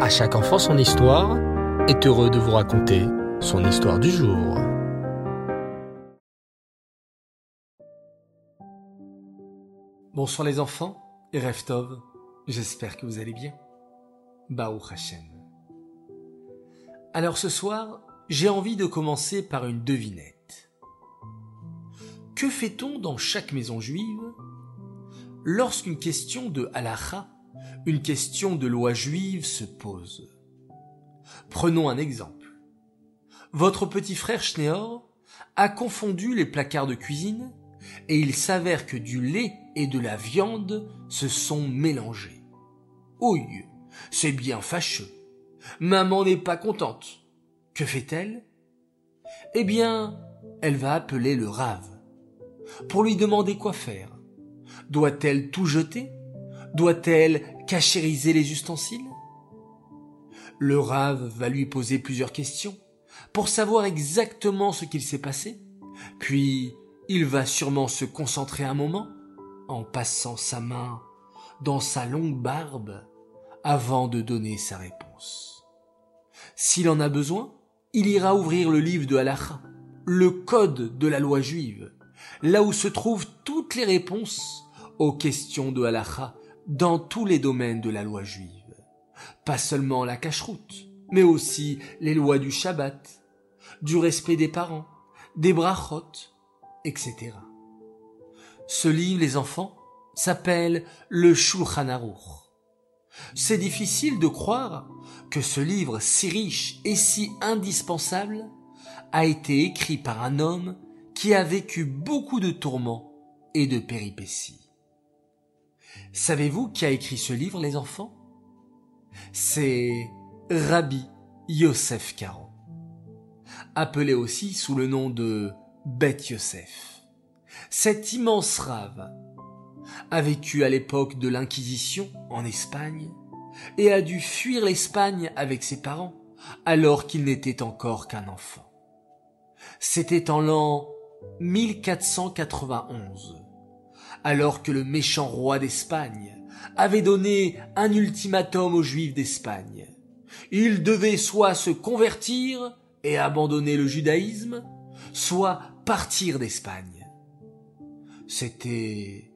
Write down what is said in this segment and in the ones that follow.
À chaque enfant son histoire est heureux de vous raconter son histoire du jour. Bonsoir les enfants et Reftov, j'espère que vous allez bien. Baou Hashem. Alors ce soir, j'ai envie de commencer par une devinette. Que fait-on dans chaque maison juive lorsqu'une question de halacha, une question de loi juive se pose Prenons un exemple. Votre petit frère Schneor a confondu les placards de cuisine et il s'avère que du lait et de la viande se sont mélangés. Ouille, c'est bien fâcheux. Maman n'est pas contente. Que fait-elle? Eh bien, elle va appeler le rave pour lui demander quoi faire. Doit-elle tout jeter? Doit-elle cachériser les ustensiles? Le rave va lui poser plusieurs questions pour savoir exactement ce qu'il s'est passé, puis il va sûrement se concentrer un moment en passant sa main dans sa longue barbe avant de donner sa réponse. S'il en a besoin, il ira ouvrir le livre de Halacha, le code de la loi juive, là où se trouvent toutes les réponses aux questions de Halacha dans tous les domaines de la loi juive. Pas seulement la cacheroute, mais aussi les lois du Shabbat, du respect des parents, des brachot, etc. Ce livre, les enfants, s'appelle le Shulchan Aruch. C'est difficile de croire que ce livre si riche et si indispensable a été écrit par un homme qui a vécu beaucoup de tourments et de péripéties. Savez-vous qui a écrit ce livre, les enfants? C'est Rabbi Yosef Karo, appelé aussi sous le nom de Beth Yosef. Cet immense rave a vécu à l'époque de l'Inquisition en Espagne et a dû fuir l'Espagne avec ses parents alors qu'il n'était encore qu'un enfant. C'était en l'an 1491, alors que le méchant roi d'Espagne avait donné un ultimatum aux Juifs d'Espagne. Ils devaient soit se convertir et abandonner le judaïsme, soit partir d'Espagne. C'était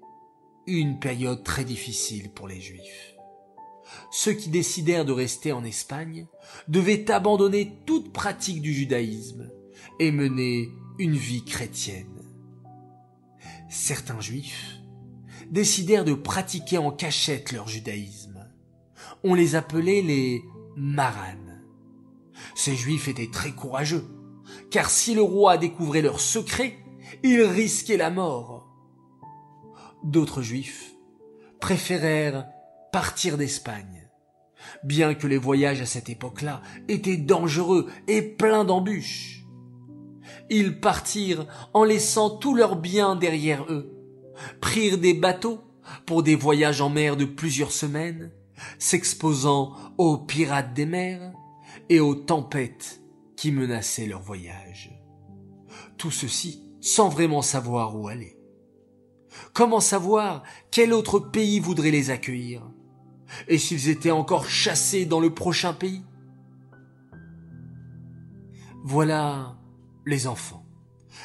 une période très difficile pour les Juifs. Ceux qui décidèrent de rester en Espagne devaient abandonner toute pratique du judaïsme et mener une vie chrétienne. Certains Juifs décidèrent de pratiquer en cachette leur judaïsme. On les appelait les maranes. Ces Juifs étaient très courageux, car si le roi découvrait leurs secrets, ils risquaient la mort d'autres juifs préférèrent partir d'Espagne, bien que les voyages à cette époque-là étaient dangereux et pleins d'embûches. Ils partirent en laissant tous leurs biens derrière eux, prirent des bateaux pour des voyages en mer de plusieurs semaines, s'exposant aux pirates des mers et aux tempêtes qui menaçaient leur voyage. Tout ceci sans vraiment savoir où aller. Comment savoir quel autre pays voudrait les accueillir? Et s'ils étaient encore chassés dans le prochain pays? Voilà les enfants.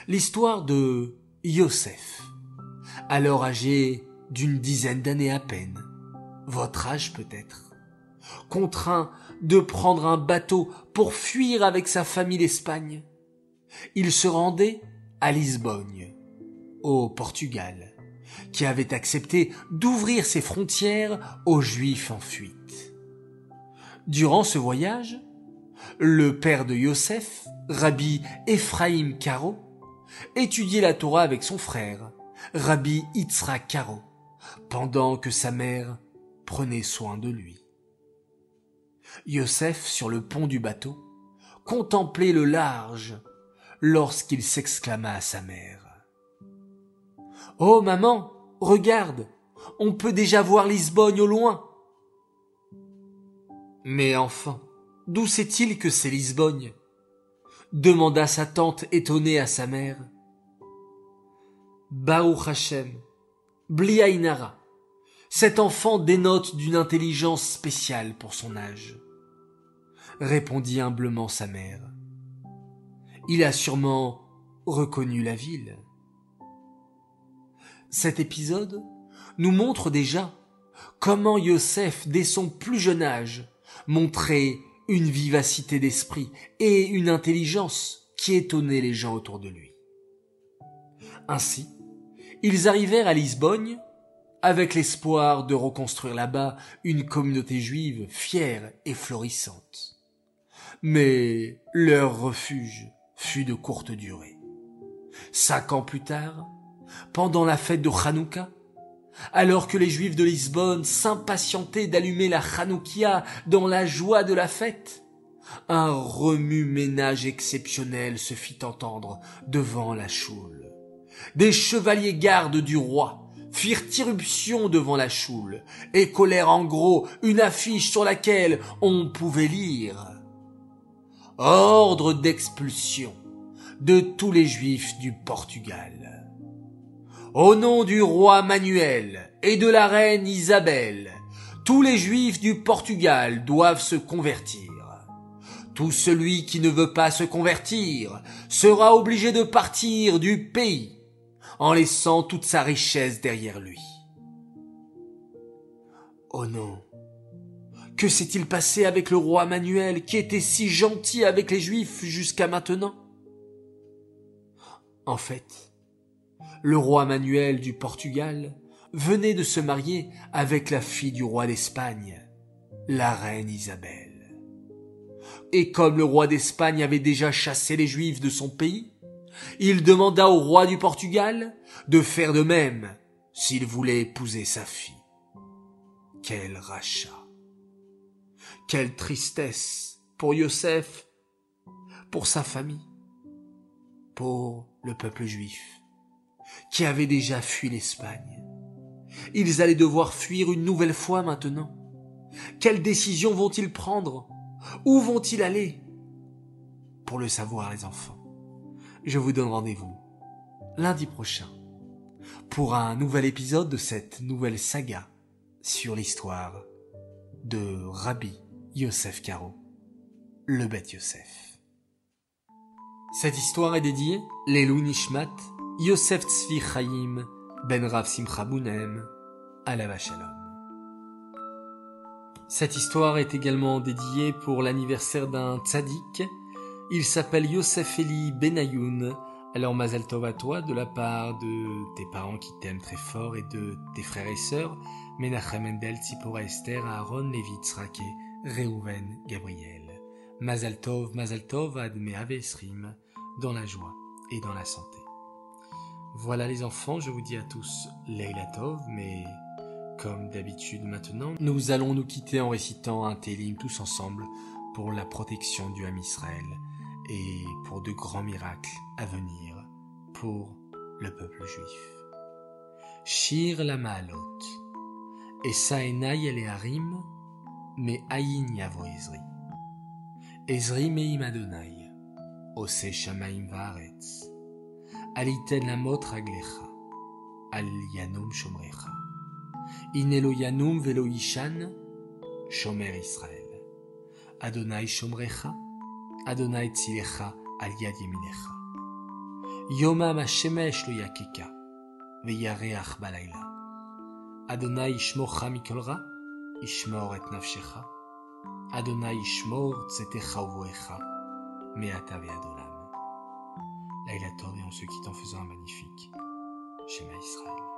L'histoire de Yosef, alors âgé d'une dizaine d'années à peine, votre âge peut-être, contraint de prendre un bateau pour fuir avec sa famille l'Espagne. Il se rendait à Lisbonne, au Portugal qui avait accepté d'ouvrir ses frontières aux Juifs en fuite. Durant ce voyage, le père de Yosef, Rabbi Ephraim Caro, étudiait la Torah avec son frère, Rabbi Itzra Caro, pendant que sa mère prenait soin de lui. Yosef, sur le pont du bateau, contemplait le large lorsqu'il s'exclama à sa mère. Oh maman, regarde, on peut déjà voir Lisbonne au loin. Mais enfin, d'où sait-il que c'est Lisbonne? demanda sa tante étonnée à sa mère. Baruch Hashem, Bliainara, cet enfant dénote d'une intelligence spéciale pour son âge. répondit humblement sa mère. Il a sûrement reconnu la ville. Cet épisode nous montre déjà comment Yosef, dès son plus jeune âge, montrait une vivacité d'esprit et une intelligence qui étonnaient les gens autour de lui. Ainsi, ils arrivèrent à Lisbonne avec l'espoir de reconstruire là-bas une communauté juive fière et florissante. Mais leur refuge fut de courte durée. Cinq ans plus tard, pendant la fête de Hanouka, alors que les Juifs de Lisbonne s'impatientaient d'allumer la Hanoukia dans la joie de la fête, un remue-ménage exceptionnel se fit entendre devant la choule. Des chevaliers gardes du roi firent irruption devant la choule et collèrent en gros une affiche sur laquelle on pouvait lire Ordre d'expulsion de tous les Juifs du Portugal. Au nom du roi Manuel et de la reine Isabelle, tous les juifs du Portugal doivent se convertir. Tout celui qui ne veut pas se convertir sera obligé de partir du pays en laissant toute sa richesse derrière lui. Oh non. Que s'est-il passé avec le roi Manuel qui était si gentil avec les juifs jusqu'à maintenant? En fait, le roi Manuel du Portugal venait de se marier avec la fille du roi d'Espagne, la reine Isabelle. Et comme le roi d'Espagne avait déjà chassé les Juifs de son pays, il demanda au roi du Portugal de faire de même s'il voulait épouser sa fille. Quel rachat. Quelle tristesse pour Yosef, pour sa famille, pour le peuple juif qui avaient déjà fui l'Espagne. Ils allaient devoir fuir une nouvelle fois maintenant. Quelles décisions vont-ils prendre? Où vont-ils aller? Pour le savoir, les enfants, je vous donne rendez-vous lundi prochain pour un nouvel épisode de cette nouvelle saga sur l'histoire de Rabbi Yosef Karo, le Beth Yosef. Cette histoire est dédiée Lelou Nishmat Yosef Tzvi Chaim ben Rav Simcha Bounem, la Shalom. Cette histoire est également dédiée pour l'anniversaire d'un tzaddik. Il s'appelle Yosef Eli Benayoun. Alors Mazel Tov à toi de la part de tes parents qui t'aiment très fort et de tes frères et sœurs, Menachem Mendel, Tzipora Esther, Aaron, Levi, Tzrake, Reuven, Gabriel. Mazel Tov, Mazel Tov, Adme Avesrim, dans la joie et dans la santé. Voilà les enfants, je vous dis à tous Leila Tov, mais comme d'habitude maintenant, nous allons nous quitter en récitant un Télim tous ensemble pour la protection du Ham Israël et pour de grands miracles à venir pour le peuple juif. Shir la Maalot, Esaenai ele harim, me ayin yavo Ezri. Ezri meim Adonai, ose shamaim vaaretz. Aliten lamot raglecha, al yanum shomrecha. Inelo yanum velo ishan, shomer Israël. Adonai shomrecha, Adonai tzilecha al yad yeminecha. Yomam hashemesh lo yakeka, veyareach balayla. Adonai ishmocha mikolra, ishmor et nafshecha. Adonai ishmor tzetecha uvoecha, meata ve'adolam. Laila Tov et on se quitte en faisant un magnifique schéma Israël.